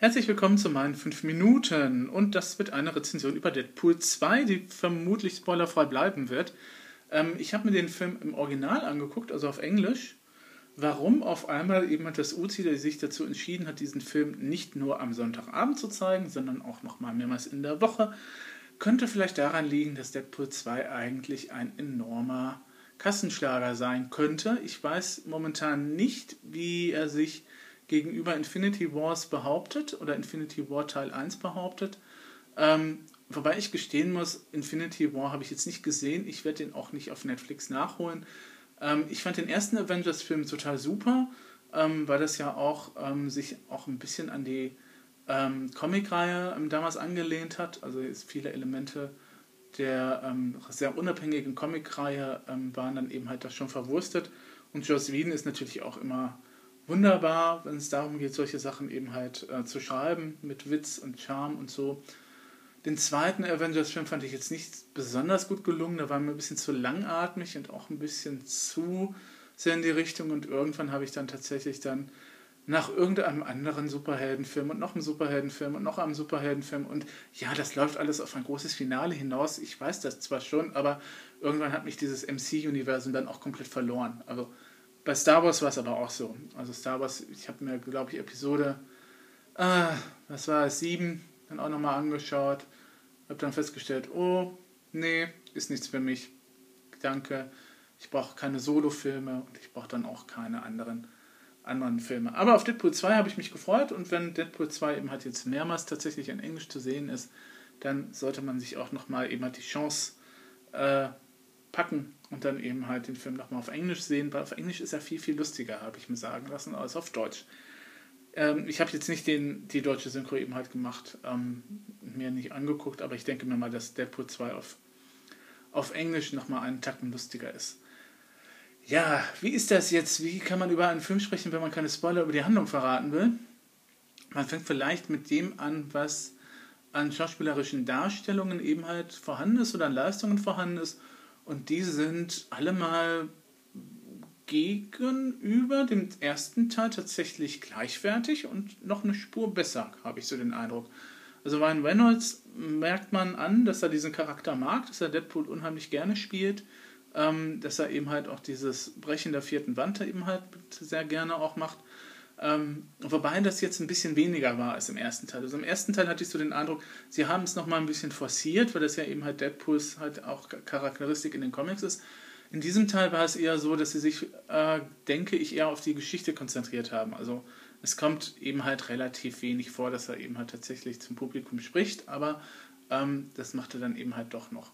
Herzlich willkommen zu meinen 5 Minuten und das wird eine Rezension über Deadpool 2, die vermutlich spoilerfrei bleiben wird. Ähm, ich habe mir den Film im Original angeguckt, also auf Englisch. Warum auf einmal eben das Uzi, sich dazu entschieden hat, diesen Film nicht nur am Sonntagabend zu zeigen, sondern auch nochmal mehrmals in der Woche, könnte vielleicht daran liegen, dass Deadpool 2 eigentlich ein enormer Kassenschlager sein könnte. Ich weiß momentan nicht, wie er sich gegenüber Infinity Wars behauptet oder Infinity War Teil 1 behauptet. Ähm, wobei ich gestehen muss, Infinity War habe ich jetzt nicht gesehen. Ich werde den auch nicht auf Netflix nachholen. Ähm, ich fand den ersten Avengers-Film total super, ähm, weil das ja auch ähm, sich auch ein bisschen an die ähm, Comic-Reihe ähm, damals angelehnt hat. Also viele Elemente der sehr unabhängigen Comic-Reihe waren dann eben halt da schon verwurstet. Und Joss Whedon ist natürlich auch immer wunderbar, wenn es darum geht, solche Sachen eben halt äh, zu schreiben, mit Witz und Charme und so. Den zweiten Avengers-Film fand ich jetzt nicht besonders gut gelungen, da war mir ein bisschen zu langatmig und auch ein bisschen zu sehr in die Richtung und irgendwann habe ich dann tatsächlich dann nach irgendeinem anderen Superheldenfilm und noch einem Superheldenfilm und noch einem Superheldenfilm und ja, das läuft alles auf ein großes Finale hinaus. Ich weiß das zwar schon, aber irgendwann hat mich dieses MC-Universum dann auch komplett verloren. Also bei Star Wars war es aber auch so. Also Star Wars, ich habe mir, glaube ich, Episode, äh, was war es, sieben, dann auch nochmal angeschaut. Habe dann festgestellt, oh, nee, ist nichts für mich. Danke. Ich brauche keine Solo-Filme und ich brauche dann auch keine anderen, anderen Filme. Aber auf Deadpool 2 habe ich mich gefreut und wenn Deadpool 2 eben halt jetzt mehrmals tatsächlich in Englisch zu sehen ist, dann sollte man sich auch nochmal eben halt die Chance äh, packen und dann eben halt den Film nochmal auf Englisch sehen, weil auf Englisch ist er viel, viel lustiger, habe ich mir sagen lassen, als auf Deutsch. Ähm, ich habe jetzt nicht den, die deutsche Synchro eben halt gemacht, ähm, mir nicht angeguckt, aber ich denke mir mal, dass Deadpool 2 auf, auf Englisch nochmal einen Tacken lustiger ist. Ja, wie ist das jetzt? Wie kann man über einen Film sprechen, wenn man keine Spoiler über die Handlung verraten will? Man fängt vielleicht mit dem an, was an schauspielerischen Darstellungen eben halt vorhanden ist oder an Leistungen vorhanden ist und die sind alle mal gegenüber dem ersten Teil tatsächlich gleichwertig und noch eine Spur besser, habe ich so den Eindruck. Also Ryan Reynolds merkt man an, dass er diesen Charakter mag, dass er Deadpool unheimlich gerne spielt, ähm, dass er eben halt auch dieses Brechen der vierten Wand eben halt sehr gerne auch macht. Ähm, wobei das jetzt ein bisschen weniger war als im ersten Teil. Also im ersten Teil hatte ich so den Eindruck, sie haben es nochmal ein bisschen forciert, weil das ja eben halt Deadpools halt auch Charakteristik in den Comics ist. In diesem Teil war es eher so, dass sie sich, äh, denke ich, eher auf die Geschichte konzentriert haben. Also es kommt eben halt relativ wenig vor, dass er eben halt tatsächlich zum Publikum spricht, aber ähm, das macht er dann eben halt doch noch.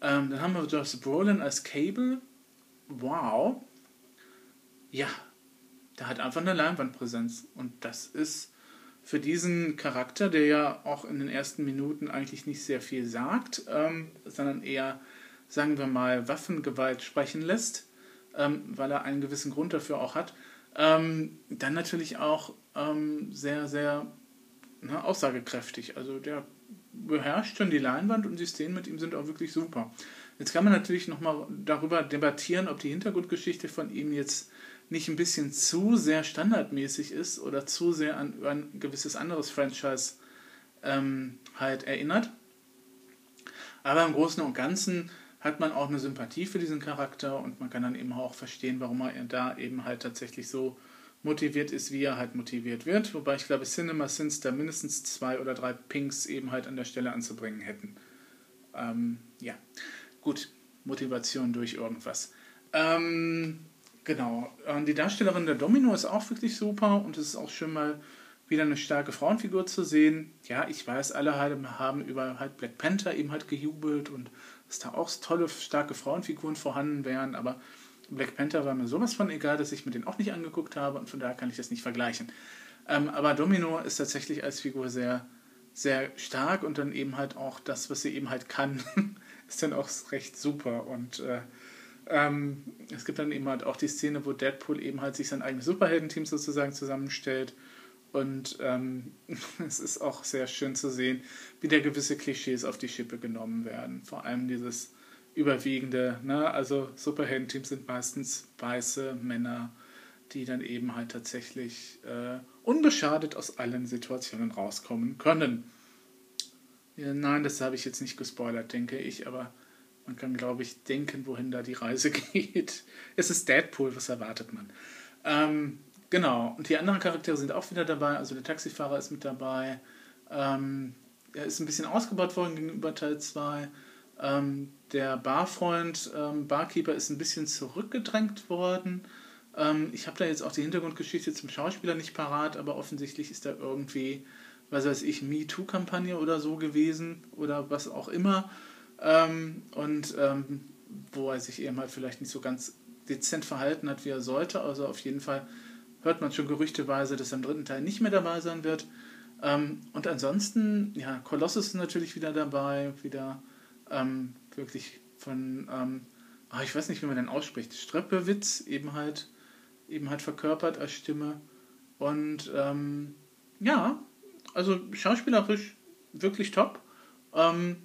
Ähm, dann haben wir Josh Brolin als Cable. Wow. Ja, der hat einfach eine Leinwandpräsenz. Und das ist für diesen Charakter, der ja auch in den ersten Minuten eigentlich nicht sehr viel sagt, ähm, sondern eher, sagen wir mal, Waffengewalt sprechen lässt, ähm, weil er einen gewissen Grund dafür auch hat, ähm, dann natürlich auch ähm, sehr, sehr ne, aussagekräftig. Also der beherrscht schon die Leinwand und die Szenen mit ihm sind auch wirklich super. Jetzt kann man natürlich nochmal darüber debattieren, ob die Hintergrundgeschichte von ihm jetzt nicht ein bisschen zu sehr standardmäßig ist oder zu sehr an, an ein gewisses anderes Franchise ähm, halt erinnert. Aber im Großen und Ganzen hat man auch eine Sympathie für diesen Charakter und man kann dann eben auch verstehen, warum er da eben halt tatsächlich so motiviert ist, wie er halt motiviert wird. Wobei ich glaube, Cinema Sins da mindestens zwei oder drei Pinks eben halt an der Stelle anzubringen hätten. Ähm, ja, gut, Motivation durch irgendwas. Ähm, Genau. Die Darstellerin der Domino ist auch wirklich super und es ist auch schön mal wieder eine starke Frauenfigur zu sehen. Ja, ich weiß, alle haben über halt Black Panther eben halt gejubelt und dass da auch tolle, starke Frauenfiguren vorhanden wären, aber Black Panther war mir sowas von egal, dass ich mir den auch nicht angeguckt habe und von daher kann ich das nicht vergleichen. Ähm, aber Domino ist tatsächlich als Figur sehr, sehr stark und dann eben halt auch das, was sie eben halt kann, ist dann auch recht super und äh, ähm, es gibt dann eben halt auch die Szene, wo Deadpool eben halt sich sein eigenes Superheldenteam sozusagen zusammenstellt. Und ähm, es ist auch sehr schön zu sehen, wie da gewisse Klischees auf die Schippe genommen werden. Vor allem dieses überwiegende, ne? also Superheldenteams sind meistens weiße Männer, die dann eben halt tatsächlich äh, unbeschadet aus allen Situationen rauskommen können. Ja, nein, das habe ich jetzt nicht gespoilert, denke ich, aber man kann, glaube ich, denken, wohin da die Reise geht. Es ist Deadpool, was erwartet man? Ähm, genau, und die anderen Charaktere sind auch wieder dabei, also der Taxifahrer ist mit dabei. Ähm, er ist ein bisschen ausgebaut worden gegenüber Teil 2. Ähm, der Barfreund, ähm, Barkeeper ist ein bisschen zurückgedrängt worden. Ähm, ich habe da jetzt auch die Hintergrundgeschichte zum Schauspieler nicht parat, aber offensichtlich ist da irgendwie, was weiß ich, MeToo-Kampagne oder so gewesen oder was auch immer. Ähm, und ähm, wo er sich eben halt vielleicht nicht so ganz dezent verhalten hat, wie er sollte. Also auf jeden Fall hört man schon gerüchteweise, dass er im dritten Teil nicht mehr dabei sein wird. Ähm, und ansonsten, ja, Kolossus ist natürlich wieder dabei, wieder ähm, wirklich von, ähm, ach, ich weiß nicht, wie man den ausspricht, Streppewitz eben halt, eben halt verkörpert als Stimme. Und ähm, ja, also schauspielerisch wirklich top. Ähm,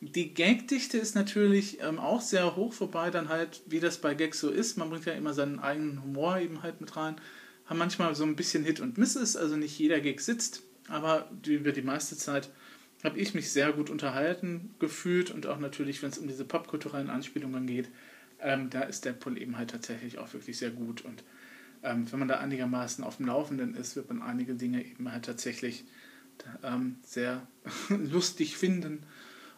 die Gagdichte ist natürlich ähm, auch sehr hoch, wobei dann halt, wie das bei Gags so ist, man bringt ja immer seinen eigenen Humor eben halt mit rein, haben manchmal so ein bisschen Hit und Miss ist, also nicht jeder Gag sitzt, aber über die meiste Zeit habe ich mich sehr gut unterhalten gefühlt und auch natürlich, wenn es um diese popkulturellen Anspielungen geht, ähm, da ist Deadpool eben halt tatsächlich auch wirklich sehr gut und ähm, wenn man da einigermaßen auf dem Laufenden ist, wird man einige Dinge eben halt tatsächlich ähm, sehr lustig finden.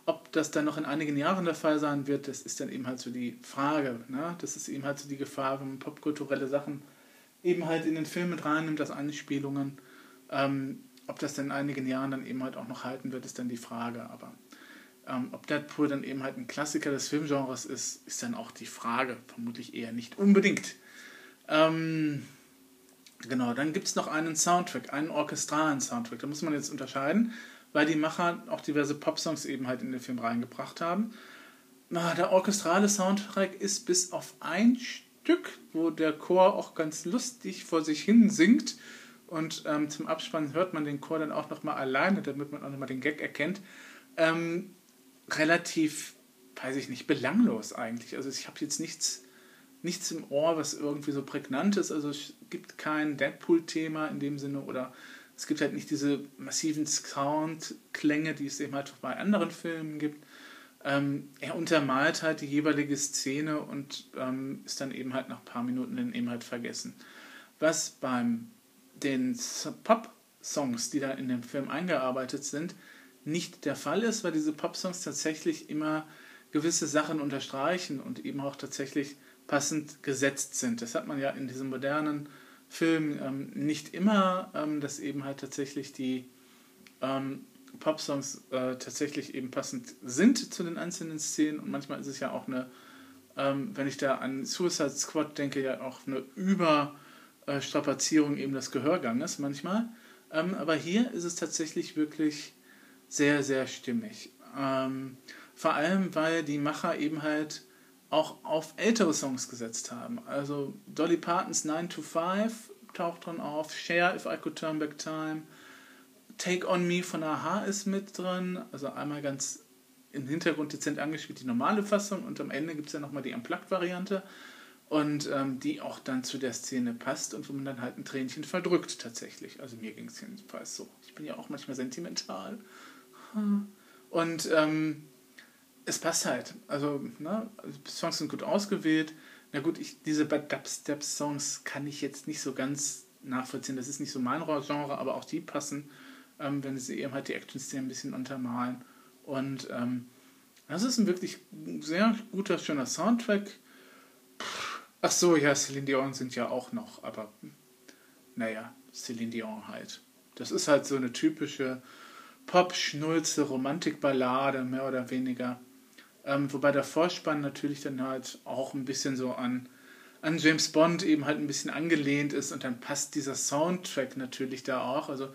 Ob das dann noch in einigen Jahren der Fall sein wird, das ist dann eben halt so die Frage. Ne? Das ist eben halt so die Gefahr, wenn man popkulturelle Sachen eben halt in den Film mit reinnimmt, als Anspielungen. Ähm, ob das dann in einigen Jahren dann eben halt auch noch halten wird, ist dann die Frage. Aber ähm, ob Deadpool dann eben halt ein Klassiker des Filmgenres ist, ist dann auch die Frage. Vermutlich eher nicht unbedingt. Ähm, genau, dann gibt es noch einen Soundtrack, einen orchestralen Soundtrack. Da muss man jetzt unterscheiden, weil die Macher auch diverse Popsongs eben halt in den Film reingebracht haben. Der orchestrale Soundtrack ist bis auf ein Stück, wo der Chor auch ganz lustig vor sich hin singt, und ähm, zum Abspann hört man den Chor dann auch nochmal alleine, damit man auch nochmal den Gag erkennt. Ähm, relativ, weiß ich nicht, belanglos eigentlich. Also ich habe jetzt nichts, nichts im Ohr, was irgendwie so prägnant ist. Also es gibt kein Deadpool-Thema in dem Sinne oder es gibt halt nicht diese massiven Soundklänge, die es eben halt bei anderen Filmen gibt. Ähm, er untermalt halt die jeweilige Szene und ähm, ist dann eben halt nach ein paar Minuten dann eben halt vergessen. Was beim den Pop-Songs, die da in dem Film eingearbeitet sind, nicht der Fall ist, weil diese Pop-Songs tatsächlich immer gewisse Sachen unterstreichen und eben auch tatsächlich passend gesetzt sind. Das hat man ja in diesem modernen Film ähm, nicht immer, ähm, dass eben halt tatsächlich die ähm, Pop-Songs äh, tatsächlich eben passend sind zu den einzelnen Szenen und manchmal ist es ja auch eine, ähm, wenn ich da an Suicide Squad denke, ja auch eine über äh, eben des Gehörganges manchmal. Ähm, aber hier ist es tatsächlich wirklich sehr, sehr stimmig. Ähm, vor allem, weil die Macher eben halt auch auf ältere Songs gesetzt haben. Also Dolly Partons 9 to 5 taucht drin auf, Share If I Could Turn Back Time, Take On Me von Aha ist mit drin, also einmal ganz im Hintergrund dezent angespielt die normale Fassung und am Ende gibt es ja nochmal die Unplugged-Variante und ähm, die auch dann zu der Szene passt und wo man dann halt ein Tränchen verdrückt tatsächlich. Also mir ging es jedenfalls so. Ich bin ja auch manchmal sentimental. Und ähm, es passt halt. Also, ne, Songs sind gut ausgewählt. Na gut, ich, diese Dubstep-Songs kann ich jetzt nicht so ganz nachvollziehen. Das ist nicht so mein Genre, aber auch die passen, ähm, wenn sie eben halt die Action-Szene ein bisschen untermalen. Und ähm, das ist ein wirklich sehr guter, schöner Soundtrack. Ach so, ja, Celine Dion sind ja auch noch, aber naja, Celine Dion halt. Das ist halt so eine typische Pop-Schnulze, Romantikballade, mehr oder weniger. Ähm, wobei der Vorspann natürlich dann halt auch ein bisschen so an, an James Bond eben halt ein bisschen angelehnt ist und dann passt dieser Soundtrack natürlich da auch. Also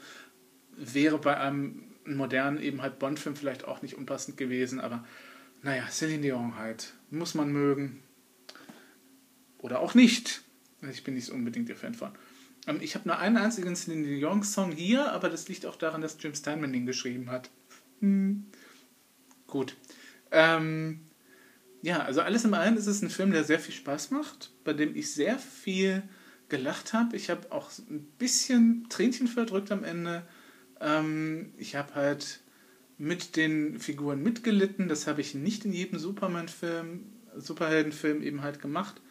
wäre bei einem modernen eben halt Bond-Film vielleicht auch nicht unpassend gewesen, aber naja, Celine Dion halt. Muss man mögen. Oder auch nicht. Ich bin nicht unbedingt der Fan von. Ähm, ich habe nur einen einzigen Celine Dion-Song hier, aber das liegt auch daran, dass Jim Steinman den geschrieben hat. Hm. Gut. Ähm, ja, also alles in allem ist es ein Film, der sehr viel Spaß macht, bei dem ich sehr viel gelacht habe. Ich habe auch ein bisschen Tränchen verdrückt am Ende. Ähm, ich habe halt mit den Figuren mitgelitten. Das habe ich nicht in jedem Superman-Film, Superheldenfilm eben halt gemacht.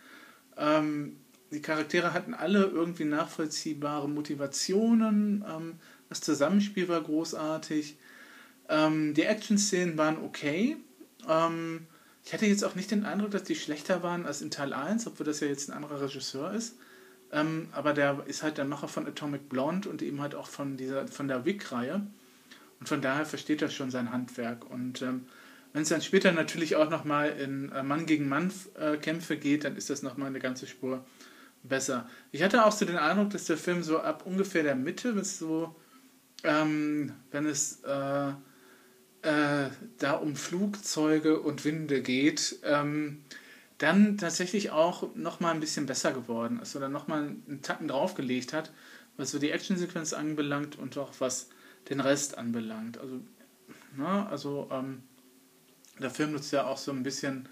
Ähm, die Charaktere hatten alle irgendwie nachvollziehbare Motivationen. Ähm, das Zusammenspiel war großartig. Ähm, die Action-Szenen waren okay. Ähm, ich hatte jetzt auch nicht den Eindruck, dass die schlechter waren als in Teil 1, obwohl das ja jetzt ein anderer Regisseur ist. Ähm, aber der ist halt der Macher von Atomic Blonde und eben halt auch von, dieser, von der Wick-Reihe. Und von daher versteht er schon sein Handwerk. Und ähm, wenn es dann später natürlich auch nochmal in äh, Mann gegen Mann äh, Kämpfe geht, dann ist das nochmal eine ganze Spur besser. Ich hatte auch so den Eindruck, dass der Film so ab ungefähr der Mitte bis so, ähm, wenn es äh, äh, da um Flugzeuge und Winde geht, ähm, dann tatsächlich auch nochmal ein bisschen besser geworden ist oder nochmal einen Tacken draufgelegt hat, was so die Actionsequenz anbelangt und auch was den Rest anbelangt. Also, na, also ähm, der Film nutzt ja auch so ein bisschen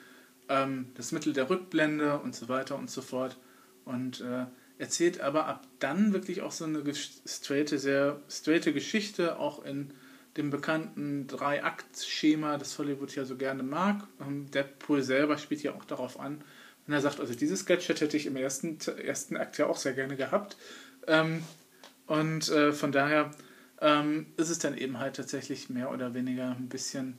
ähm, das Mittel der Rückblende und so weiter und so fort und äh, erzählt aber ab dann wirklich auch so eine straighte, sehr straighte Geschichte, auch in dem bekannten Drei-Akt-Schema, das Hollywood ja so gerne mag. Ähm, Deadpool selber spielt ja auch darauf an, wenn er sagt, also dieses Gadget hätte ich im ersten, ersten Akt ja auch sehr gerne gehabt. Ähm, und äh, von daher ähm, ist es dann eben halt tatsächlich mehr oder weniger ein bisschen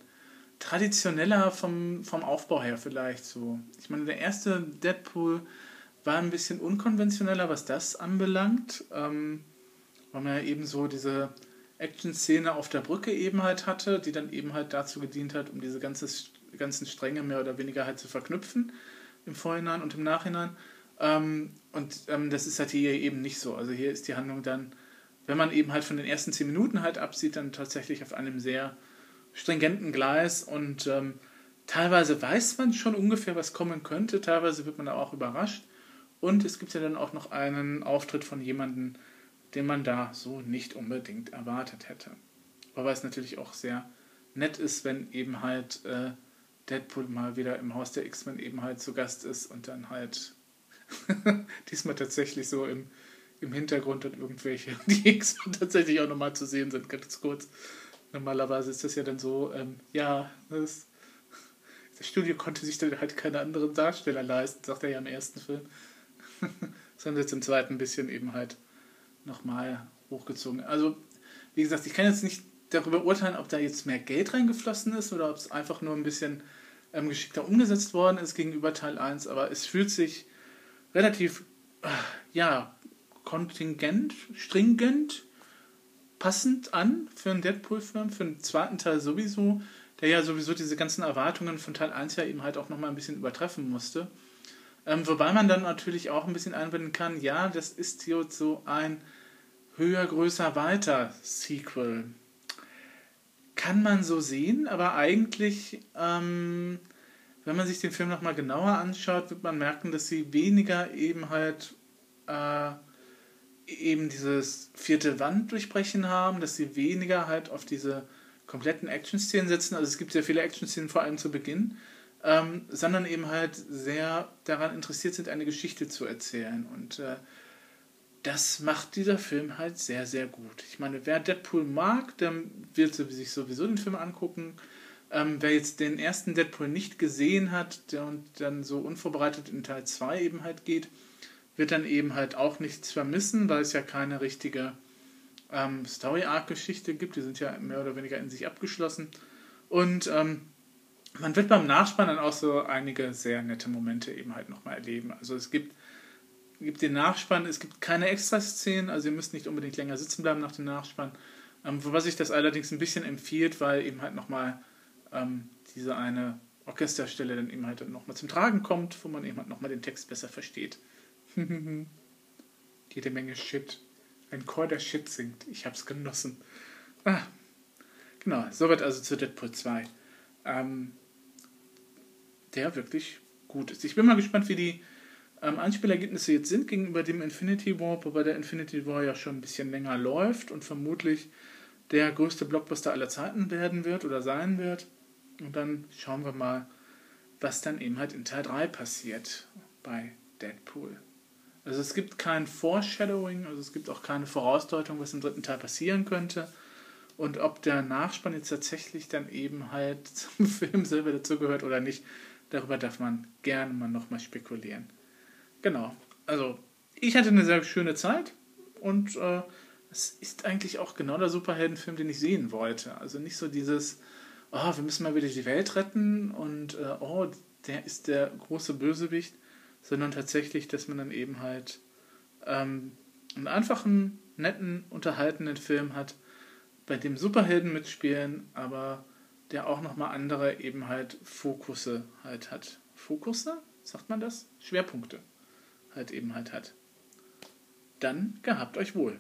traditioneller vom, vom Aufbau her vielleicht so. Ich meine, der erste Deadpool war ein bisschen unkonventioneller, was das anbelangt, ähm, weil man ja eben so diese Action-Szene auf der Brücke eben halt hatte, die dann eben halt dazu gedient hat, um diese ganze, ganzen Stränge mehr oder weniger halt zu verknüpfen im Vorhinein und im Nachhinein. Ähm, und ähm, das ist halt hier eben nicht so. Also hier ist die Handlung dann, wenn man eben halt von den ersten zehn Minuten halt absieht, dann tatsächlich auf einem sehr stringenten Gleis und ähm, teilweise weiß man schon ungefähr, was kommen könnte, teilweise wird man da auch überrascht. Und es gibt ja dann auch noch einen Auftritt von jemandem, den man da so nicht unbedingt erwartet hätte. Aber es natürlich auch sehr nett ist, wenn eben halt äh, Deadpool mal wieder im Haus der X-Men eben halt zu Gast ist und dann halt diesmal tatsächlich so im, im Hintergrund dann irgendwelche, die X-Men tatsächlich auch nochmal zu sehen sind, ganz kurz. Normalerweise ist das ja dann so, ähm, ja, das, das Studio konnte sich dann halt keine anderen Darsteller leisten, sagt er ja im ersten Film. sie jetzt im zweiten bisschen eben halt nochmal hochgezogen. Also, wie gesagt, ich kann jetzt nicht darüber urteilen, ob da jetzt mehr Geld reingeflossen ist oder ob es einfach nur ein bisschen ähm, geschickter umgesetzt worden ist gegenüber Teil 1, aber es fühlt sich relativ, äh, ja, kontingent, stringent, passend an für einen Deadpool-Film, für den zweiten Teil sowieso, der ja sowieso diese ganzen Erwartungen von Teil 1 ja eben halt auch nochmal ein bisschen übertreffen musste. Ähm, wobei man dann natürlich auch ein bisschen einwenden kann, ja, das ist hier so ein höher, größer, weiter Sequel. Kann man so sehen, aber eigentlich, ähm, wenn man sich den Film nochmal genauer anschaut, wird man merken, dass sie weniger eben halt äh, eben dieses vierte Wand durchbrechen haben, dass sie weniger halt auf diese kompletten Action-Szenen setzen. Also es gibt sehr viele Action-Szenen, vor allem zu Beginn ähm, sondern eben halt sehr daran interessiert sind, eine Geschichte zu erzählen. Und äh, das macht dieser Film halt sehr, sehr gut. Ich meine, wer Deadpool mag, der wird sich sowieso den Film angucken. Ähm, wer jetzt den ersten Deadpool nicht gesehen hat der und dann so unvorbereitet in Teil 2 eben halt geht, wird dann eben halt auch nichts vermissen, weil es ja keine richtige ähm, Story-Arc-Geschichte gibt. Die sind ja mehr oder weniger in sich abgeschlossen. Und ähm, man wird beim Nachspann dann auch so einige sehr nette Momente eben halt nochmal erleben. Also es gibt, gibt den Nachspann, es gibt keine Extraszenen, also ihr müsst nicht unbedingt länger sitzen bleiben nach dem Nachspann. Ähm, wobei sich das allerdings ein bisschen empfiehlt, weil eben halt nochmal ähm, diese eine Orchesterstelle dann eben halt nochmal zum Tragen kommt, wo man eben halt nochmal den Text besser versteht. Jede Menge Shit. Ein Chor, der Shit singt. Ich hab's genossen. Ah. Genau, soweit also zu Deadpool 2. Ähm, der wirklich gut ist. Ich bin mal gespannt, wie die ähm, Anspielergebnisse jetzt sind gegenüber dem Infinity War, wobei der Infinity War ja schon ein bisschen länger läuft und vermutlich der größte Blockbuster aller Zeiten werden wird oder sein wird. Und dann schauen wir mal, was dann eben halt in Teil 3 passiert bei Deadpool. Also es gibt kein Foreshadowing, also es gibt auch keine Vorausdeutung, was im dritten Teil passieren könnte. Und ob der Nachspann jetzt tatsächlich dann eben halt zum Film selber dazugehört oder nicht, darüber darf man gerne mal nochmal spekulieren. Genau. Also, ich hatte eine sehr schöne Zeit und äh, es ist eigentlich auch genau der Superheldenfilm, den ich sehen wollte. Also nicht so dieses, oh, wir müssen mal wieder die Welt retten und äh, oh, der ist der große Bösewicht, sondern tatsächlich, dass man dann eben halt ähm, einen einfachen, netten, unterhaltenen Film hat, bei dem Superhelden mitspielen, aber der auch nochmal andere eben halt Fokusse halt hat. Fokusse? Sagt man das? Schwerpunkte halt eben halt hat. Dann gehabt euch wohl.